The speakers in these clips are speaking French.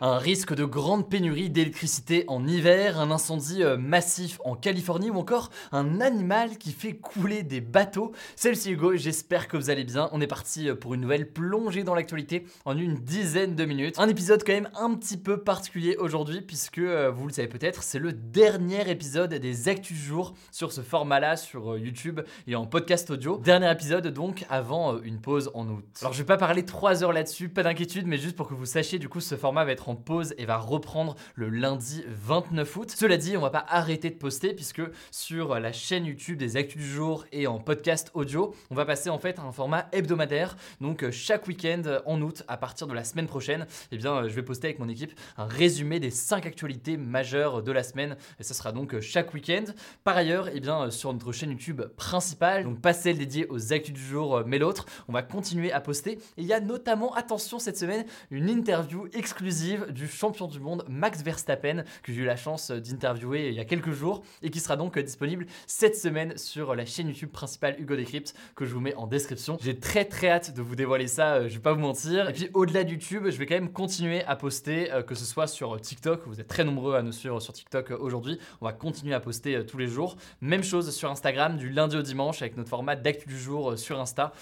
Un risque de grande pénurie d'électricité en hiver, un incendie euh, massif en Californie ou encore un animal qui fait couler des bateaux. Salut c'est Hugo, j'espère que vous allez bien. On est parti euh, pour une nouvelle plongée dans l'actualité en une dizaine de minutes. Un épisode quand même un petit peu particulier aujourd'hui puisque euh, vous le savez peut-être, c'est le dernier épisode des Actus jour sur ce format-là sur YouTube et en podcast audio. Dernier épisode donc avant une pause en août. Alors je vais pas parler 3 heures là-dessus, pas d'inquiétude, mais juste pour que vous sachiez du coup ce format va être en pause et va reprendre le lundi 29 août. Cela dit, on va pas arrêter de poster puisque sur la chaîne YouTube des Actus du jour et en podcast audio, on va passer en fait à un format hebdomadaire. Donc euh, chaque week-end en août, à partir de la semaine prochaine, eh bien, euh, je vais poster avec mon équipe un résumé des 5 actualités majeures de la semaine. Et ça sera donc euh, chaque week-end. Par ailleurs, eh bien, sur notre chaîne YouTube principale, donc pas celle dédiée aux Actus du jour, mais l'autre, on va continuer à poster. Et il y a notamment, attention cette semaine, une interview exclusive du champion du monde Max Verstappen que j'ai eu la chance d'interviewer il y a quelques jours et qui sera donc disponible cette semaine sur la chaîne YouTube principale Hugo Decrypt que je vous mets en description. J'ai très très hâte de vous dévoiler ça, euh, je vais pas vous mentir. Et puis au-delà de YouTube, je vais quand même continuer à poster, euh, que ce soit sur TikTok, vous êtes très nombreux à nous suivre sur TikTok euh, aujourd'hui, on va continuer à poster tous les jours. Même chose sur Instagram du lundi au dimanche avec notre format d'actu du jour sur Insta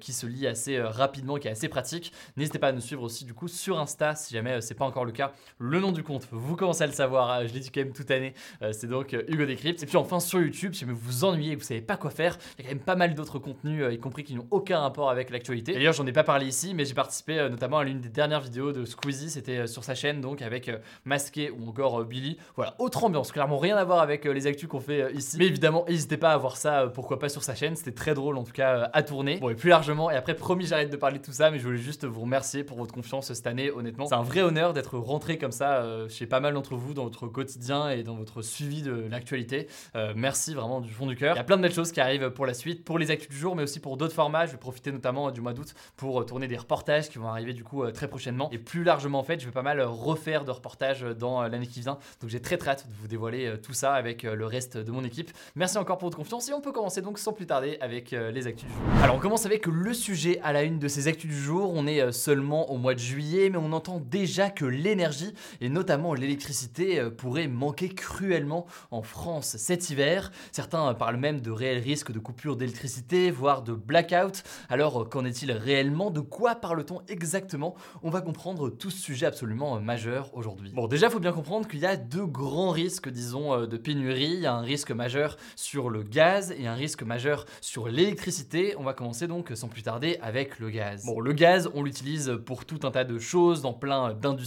qui se lit assez rapidement, qui est assez pratique. N'hésitez pas à nous suivre aussi du coup sur Insta si jamais pas encore le cas, le nom du compte, vous commencez à le savoir, hein, je l'ai dit quand même toute année, euh, c'est donc euh, Hugo Decrypt. Et puis enfin sur YouTube, si vous vous ennuyez et vous savez pas quoi faire, il y a quand même pas mal d'autres contenus, euh, y compris qui n'ont aucun rapport avec l'actualité. D'ailleurs, j'en ai pas parlé ici, mais j'ai participé notamment à l'une des dernières vidéos de Squeezie, c'était sur sa chaîne, donc avec Masqué ou encore Billy. Voilà, autre ambiance, clairement rien à voir avec les actus qu'on fait ici. Mais évidemment, n'hésitez pas à voir ça, pourquoi pas sur sa chaîne, c'était très drôle en tout cas à tourner. Bon, et plus largement, et après, promis, j'arrête de parler de tout ça, mais je voulais juste vous remercier pour votre confiance cette année, honnêtement. C'est un vrai honneur d'être rentré comme ça euh, chez pas mal d'entre vous dans votre quotidien et dans votre suivi de l'actualité. Euh, merci vraiment du fond du cœur. Il y a plein de belles choses qui arrivent pour la suite, pour les actus du jour, mais aussi pour d'autres formats. Je vais profiter notamment euh, du mois d'août pour tourner des reportages qui vont arriver du coup très prochainement. Et plus largement en fait, je vais pas mal refaire de reportages dans l'année qui vient. Donc j'ai très très hâte de vous dévoiler tout ça avec le reste de mon équipe. Merci encore pour votre confiance et on peut commencer donc sans plus tarder avec les actus du jour. Alors on commence avec le sujet à la une de ces actus du jour. On est seulement au mois de juillet, mais on entend déjà que l'énergie et notamment l'électricité euh, pourrait manquer cruellement en France cet hiver. Certains parlent même de réels risques de coupure d'électricité, voire de blackout. Alors qu'en est-il réellement? De quoi parle-t-on exactement? On va comprendre tout ce sujet absolument euh, majeur aujourd'hui. Bon, déjà, il faut bien comprendre qu'il y a deux grands risques, disons, euh, de pénurie. Il y a un risque majeur sur le gaz et un risque majeur sur l'électricité. On va commencer donc sans plus tarder avec le gaz. Bon, le gaz, on l'utilise pour tout un tas de choses, dans plein d'industries,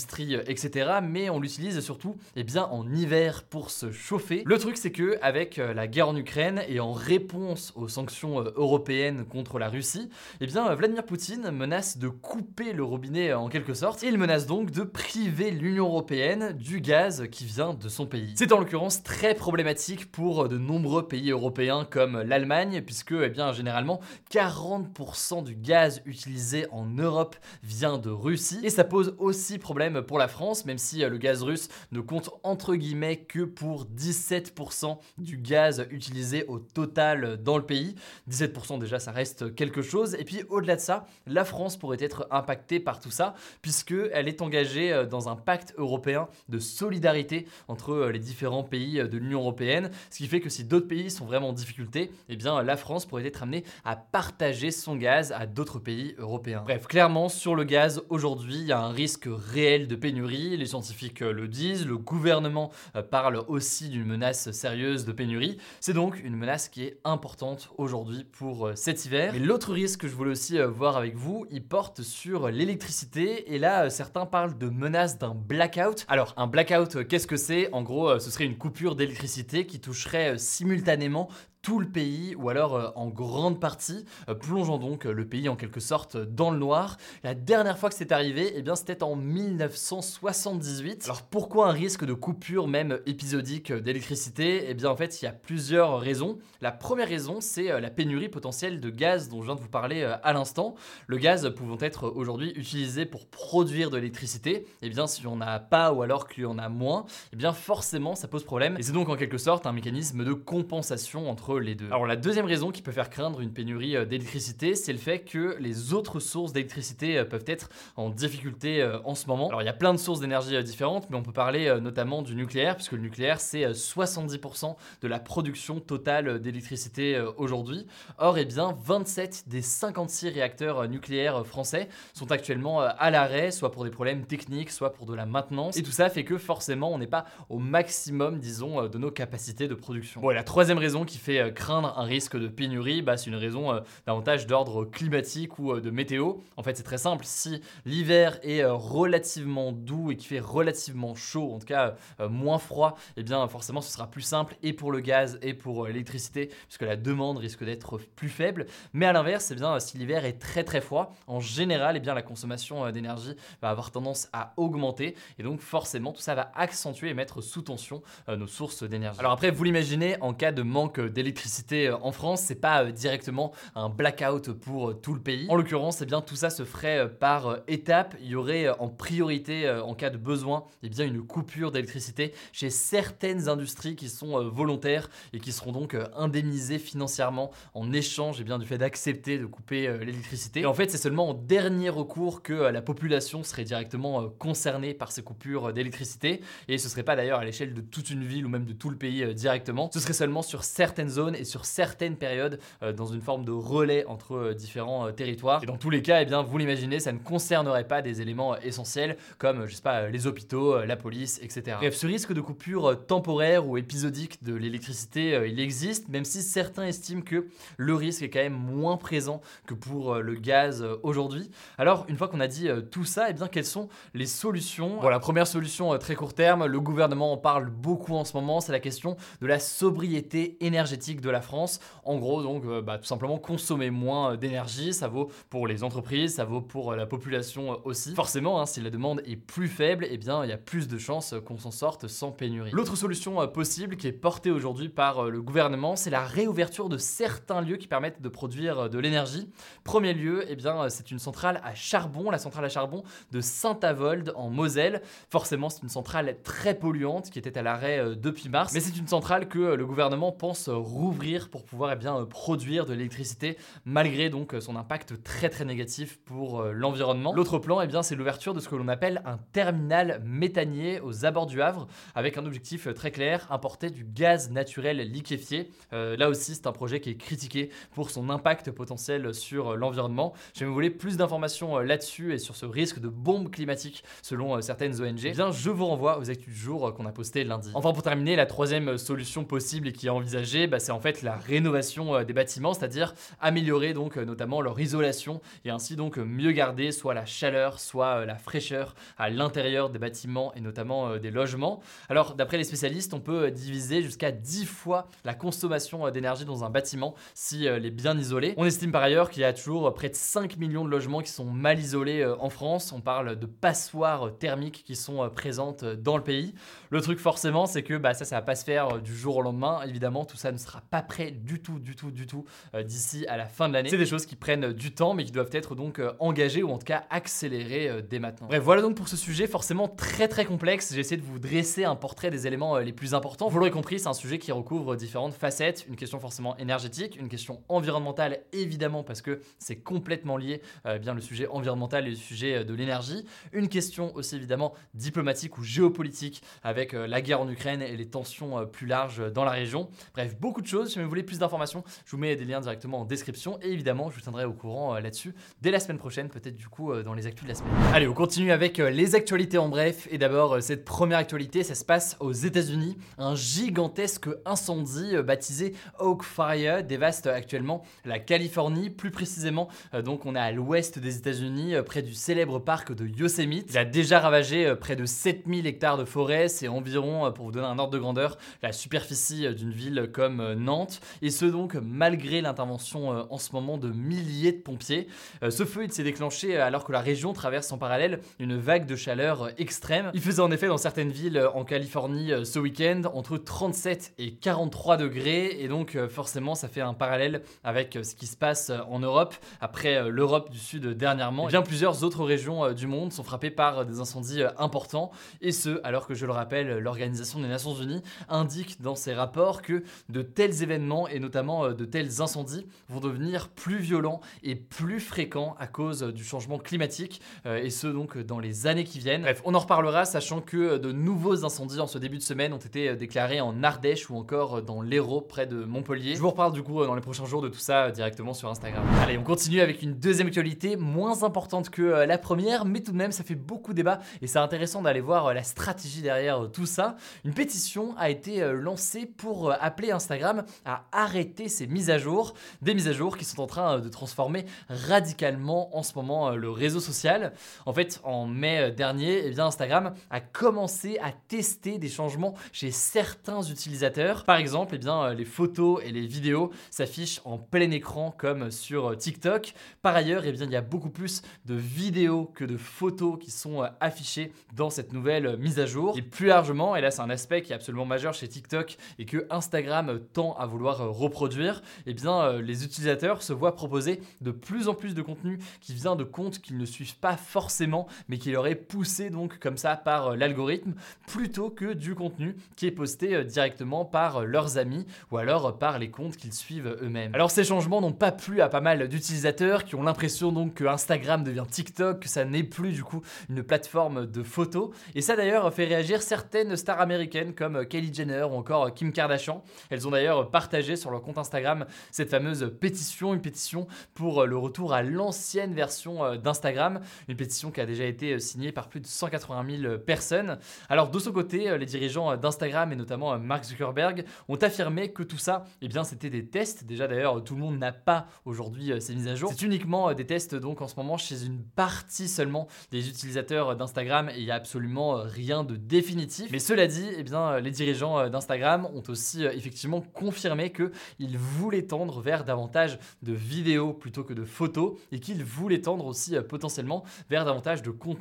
etc mais on l'utilise surtout eh bien, en hiver pour se chauffer. Le truc c'est que avec euh, la guerre en Ukraine et en réponse aux sanctions euh, européennes contre la Russie, eh bien Vladimir Poutine menace de couper le robinet euh, en quelque sorte et il menace donc de priver l'Union européenne du gaz qui vient de son pays. C'est en l'occurrence très problématique pour de nombreux pays européens comme l'Allemagne puisque eh bien généralement 40% du gaz utilisé en Europe vient de Russie et ça pose aussi problème pour la France même si euh, le gaz russe ne compte entre guillemets que pour 17% du gaz utilisé au total dans le pays. 17% déjà ça reste quelque chose. Et puis au-delà de ça, la France pourrait être impactée par tout ça puisqu'elle est engagée euh, dans un pacte européen de solidarité entre euh, les différents pays de l'Union européenne. Ce qui fait que si d'autres pays sont vraiment en difficulté, eh bien la France pourrait être amenée à partager son gaz à d'autres pays européens. Bref, clairement sur le gaz aujourd'hui, il y a un risque réel de pénurie, les scientifiques le disent, le gouvernement parle aussi d'une menace sérieuse de pénurie. C'est donc une menace qui est importante aujourd'hui pour cet hiver. L'autre risque que je voulais aussi voir avec vous, il porte sur l'électricité et là certains parlent de menace d'un blackout. Alors un blackout, qu'est-ce que c'est? En gros, ce serait une coupure d'électricité qui toucherait simultanément tout le pays ou alors euh, en grande partie, euh, plongeant donc euh, le pays en quelque sorte dans le noir. La dernière fois que c'est arrivé, eh bien c'était en 1978. Alors pourquoi un risque de coupure même épisodique d'électricité? Eh bien en fait il y a plusieurs raisons. La première raison c'est la pénurie potentielle de gaz dont je viens de vous parler à l'instant. Le gaz pouvant être aujourd'hui utilisé pour produire de l'électricité, eh bien si on n'a pas ou alors qu'il y en a moins, eh bien forcément ça pose problème. Et c'est donc en quelque sorte un mécanisme de compensation entre les deux. Alors la deuxième raison qui peut faire craindre une pénurie euh, d'électricité, c'est le fait que les autres sources d'électricité euh, peuvent être en difficulté euh, en ce moment. Alors il y a plein de sources d'énergie différentes, mais on peut parler notamment du nucléaire, puisque le nucléaire c'est 70% de la production totale d'électricité aujourd'hui. Or, eh bien, 27 des 56 réacteurs nucléaires français sont actuellement à l'arrêt, soit pour des problèmes techniques, soit pour de la maintenance. Et tout ça fait que forcément on n'est pas au maximum, disons, de nos capacités de production. Bon, la troisième raison qui fait euh, craindre un risque de pénurie, bah, c'est une raison euh, davantage d'ordre climatique ou euh, de météo. En fait, c'est très simple. Si l'hiver est relativement doux et qu'il fait relativement chaud, en tout cas moins froid, et eh bien forcément ce sera plus simple et pour le gaz et pour l'électricité, puisque la demande risque d'être plus faible. Mais à l'inverse, eh bien si l'hiver est très très froid, en général, et eh bien la consommation d'énergie va avoir tendance à augmenter et donc forcément tout ça va accentuer et mettre sous tension nos sources d'énergie. Alors après, vous l'imaginez, en cas de manque d'électricité euh, en France, c'est pas euh, directement un blackout pour euh, tout le pays. En l'occurrence, eh bien tout ça se ferait par étapes. Il y aurait en priorité, en cas de besoin, eh bien une coupure d'électricité chez certaines industries qui sont volontaires et qui seront donc indemnisées financièrement en échange eh bien, du fait d'accepter de couper l'électricité. Et en fait, c'est seulement en dernier recours que la population serait directement concernée par ces coupures d'électricité. Et ce serait pas d'ailleurs à l'échelle de toute une ville ou même de tout le pays directement. Ce serait seulement sur certaines zones et sur certaines périodes euh, dans une forme de relais entre euh, différents euh, territoires. Et dans tous les cas, eh bien, vous l'imaginez, ça ne concernerait pas des éléments essentiels comme, je sais pas, les hôpitaux, la police, etc. Bref, ce risque de coupure temporaire ou épisodique de l'électricité, il existe, même si certains estiment que le risque est quand même moins présent que pour le gaz aujourd'hui. Alors, une fois qu'on a dit tout ça, eh bien, quelles sont les solutions? La première solution très court terme, le gouvernement en parle beaucoup en ce moment, c'est la question de la sobriété énergétique de la France. En gros, donc, euh, bah, tout simplement consommer moins euh, d'énergie. Ça vaut pour les entreprises, ça vaut pour euh, la population aussi. Forcément, hein, si la demande est plus faible, eh bien, il y a plus de chances qu'on s'en sorte sans pénurie. L'autre solution possible qui est portée aujourd'hui par le gouvernement, c'est la réouverture de certains lieux qui permettent de produire de l'énergie. Premier lieu, eh bien, c'est une centrale à charbon, la centrale à charbon de Saint-Avold en Moselle. Forcément, c'est une centrale très polluante qui était à l'arrêt depuis mars, mais c'est une centrale que le gouvernement pense rouvrir pour pouvoir eh bien, euh, produire de l'électricité malgré donc euh, son impact très très négatif pour euh, l'environnement. L'autre plan, eh bien, c'est l'ouverture de ce que l'on appelle un terminal méthanier aux abords du Havre avec un objectif très clair, importer du gaz naturel liquéfié. là aussi, c'est un projet qui est critiqué pour son impact potentiel sur l'environnement. Si vous voulez plus d'informations là-dessus et sur ce risque de bombe climatique selon certaines ONG, eh bien, je vous renvoie aux actus du jour qu'on a posté lundi. Enfin, pour terminer, la troisième solution possible et qui est envisagée, bah, c'est en fait la rénovation euh, des bâtiments, c'est-à-dire améliorer donc euh, notamment leur isolation et ainsi donc mieux garder soit la chaleur, soit euh, la fraîcheur à l'intérieur des bâtiments et notamment des logements. Alors d'après les spécialistes, on peut diviser jusqu'à 10 fois la consommation d'énergie dans un bâtiment si est bien isolé. On estime par ailleurs qu'il y a toujours près de 5 millions de logements qui sont mal isolés en France. On parle de passoires thermiques qui sont présentes dans le pays. Le truc forcément, c'est que bah, ça, ça va pas se faire du jour au lendemain. Évidemment, tout ça ne sera pas prêt du tout, du tout, du tout euh, d'ici à la fin de l'année. C'est des choses qui prennent du temps, mais qui doivent être donc euh, engagées ou en tout cas accélérées euh, dès maintenant. Bref, voilà donc pour ce sujet forcément très très complexe. J'ai essayé de vous dresser un portrait des éléments les plus importants. Vous l'aurez compris, c'est un sujet qui recouvre différentes facettes. Une question forcément énergétique, une question environnementale évidemment parce que c'est complètement lié bien le sujet environnemental et le sujet de l'énergie. Une question aussi évidemment diplomatique ou géopolitique avec la guerre en Ukraine et les tensions plus larges dans la région. Bref, beaucoup de choses. Si vous voulez plus d'informations, je vous mets des liens directement en description. Et évidemment, je vous tiendrai au courant là-dessus dès la semaine prochaine, peut-être du coup dans les actus de la semaine. Allez, on continue avec les actualités en bref. Et d'abord, cette première actualité, ça se passe aux États-Unis. Un gigantesque incendie baptisé Oak Fire dévaste actuellement la Californie, plus précisément. donc, on est à l'ouest des États-Unis, près du célèbre parc de Yosemite. Il a déjà ravagé près de 7000 hectares de forêt. C'est environ, pour vous donner un ordre de grandeur, la superficie d'une ville comme Nantes. Et ce donc malgré l'intervention en ce moment de milliers de pompiers. Ce feu, il s'est déclenché alors que la région traverse en parallèle vague de chaleur extrême. Il faisait en effet dans certaines villes en Californie ce week-end entre 37 et 43 degrés. Et donc forcément, ça fait un parallèle avec ce qui se passe en Europe. Après l'Europe du Sud dernièrement, et bien plusieurs autres régions du monde sont frappées par des incendies importants. Et ce, alors que je le rappelle, l'Organisation des Nations Unies indique dans ses rapports que de tels événements et notamment de tels incendies vont devenir plus violents et plus fréquents à cause du changement climatique et ce donc dans les années qui viennent. Bref, on en reparlera sachant que de nouveaux incendies en ce début de semaine ont été déclarés en Ardèche ou encore dans l'Hérault près de Montpellier. Je vous reparle du coup dans les prochains jours de tout ça directement sur Instagram. Allez, on continue avec une deuxième actualité moins importante que la première mais tout de même ça fait beaucoup débat et c'est intéressant d'aller voir la stratégie derrière tout ça. Une pétition a été lancée pour appeler Instagram à arrêter ces mises à jour, des mises à jour qui sont en train de transformer radicalement en ce moment le réseau social. En fait, en mai dernier, eh Instagram a commencé à tester des changements chez certains utilisateurs. Par exemple, eh bien, les photos et les vidéos s'affichent en plein écran comme sur TikTok. Par ailleurs, eh bien, il y a beaucoup plus de vidéos que de photos qui sont affichées dans cette nouvelle mise à jour. Et plus largement, et là c'est un aspect qui est absolument majeur chez TikTok et que Instagram tend à vouloir reproduire, eh bien, les utilisateurs se voient proposer de plus en plus de contenu qui vient de comptes qu'ils ne suivent pas forcément, qui leur est poussé donc comme ça par l'algorithme, plutôt que du contenu qui est posté directement par leurs amis ou alors par les comptes qu'ils suivent eux-mêmes. Alors ces changements n'ont pas plu à pas mal d'utilisateurs qui ont l'impression donc que Instagram devient TikTok, que ça n'est plus du coup une plateforme de photos. Et ça d'ailleurs fait réagir certaines stars américaines comme Kylie Jenner ou encore Kim Kardashian. Elles ont d'ailleurs partagé sur leur compte Instagram cette fameuse pétition, une pétition pour le retour à l'ancienne version d'Instagram, une pétition qui a déjà été signée par plus de 180 000 personnes. Alors de son côté, les dirigeants d'Instagram et notamment Mark Zuckerberg ont affirmé que tout ça, eh bien c'était des tests. Déjà d'ailleurs, tout le monde n'a pas aujourd'hui ces mises à jour. C'est uniquement des tests donc en ce moment chez une partie seulement des utilisateurs d'Instagram et il n'y a absolument rien de définitif. Mais cela dit, eh bien les dirigeants d'Instagram ont aussi effectivement confirmé qu'ils voulaient tendre vers davantage de vidéos plutôt que de photos et qu'ils voulaient tendre aussi potentiellement vers davantage de contenu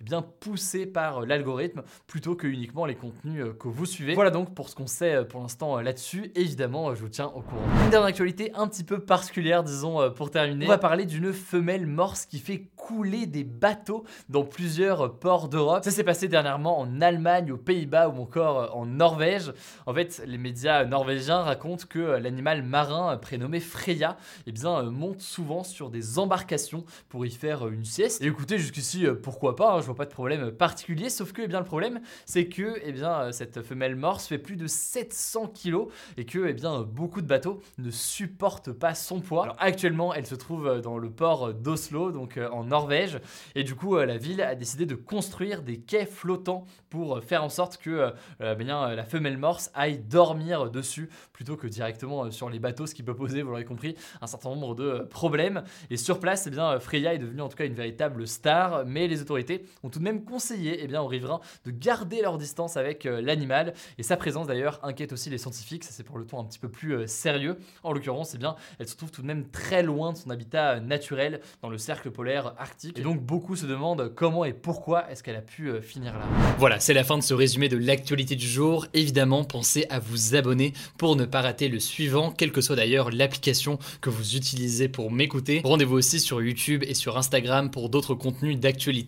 eh bien poussé par l'algorithme plutôt que uniquement les contenus que vous suivez. Voilà donc pour ce qu'on sait pour l'instant là-dessus. Évidemment, je vous tiens au courant. Une dernière actualité un petit peu particulière, disons, pour terminer. On va parler d'une femelle morse qui fait couler des bateaux dans plusieurs ports d'Europe. Ça s'est passé dernièrement en Allemagne, aux Pays-Bas ou encore en Norvège. En fait, les médias norvégiens racontent que l'animal marin prénommé Freya eh bien, monte souvent sur des embarcations pour y faire une sieste. Et écoutez, jusqu'ici, pourquoi pas, hein, je vois pas de problème particulier, sauf que eh bien, le problème, c'est que eh bien, cette femelle morse fait plus de 700 kg et que eh bien, beaucoup de bateaux ne supportent pas son poids. Alors actuellement, elle se trouve dans le port d'Oslo, donc en Norvège, et du coup, la ville a décidé de construire des quais flottants pour faire en sorte que bien, la femelle morse aille dormir dessus plutôt que directement sur les bateaux, ce qui peut poser, vous l'aurez compris, un certain nombre de problèmes. Et sur place, eh bien, Freya est devenue en tout cas une véritable star, mais les autorités ont tout de même conseillé eh bien, aux riverains de garder leur distance avec l'animal. Et sa présence d'ailleurs inquiète aussi les scientifiques, ça c'est pour le ton un petit peu plus sérieux. En l'occurrence, eh bien, elle se trouve tout de même très loin de son habitat naturel dans le cercle polaire arctique. Et donc beaucoup se demandent comment et pourquoi est-ce qu'elle a pu finir là. Voilà, c'est la fin de ce résumé de l'actualité du jour. Évidemment, pensez à vous abonner pour ne pas rater le suivant, quelle que soit d'ailleurs l'application que vous utilisez pour m'écouter. Rendez-vous aussi sur YouTube et sur Instagram pour d'autres contenus d'actualité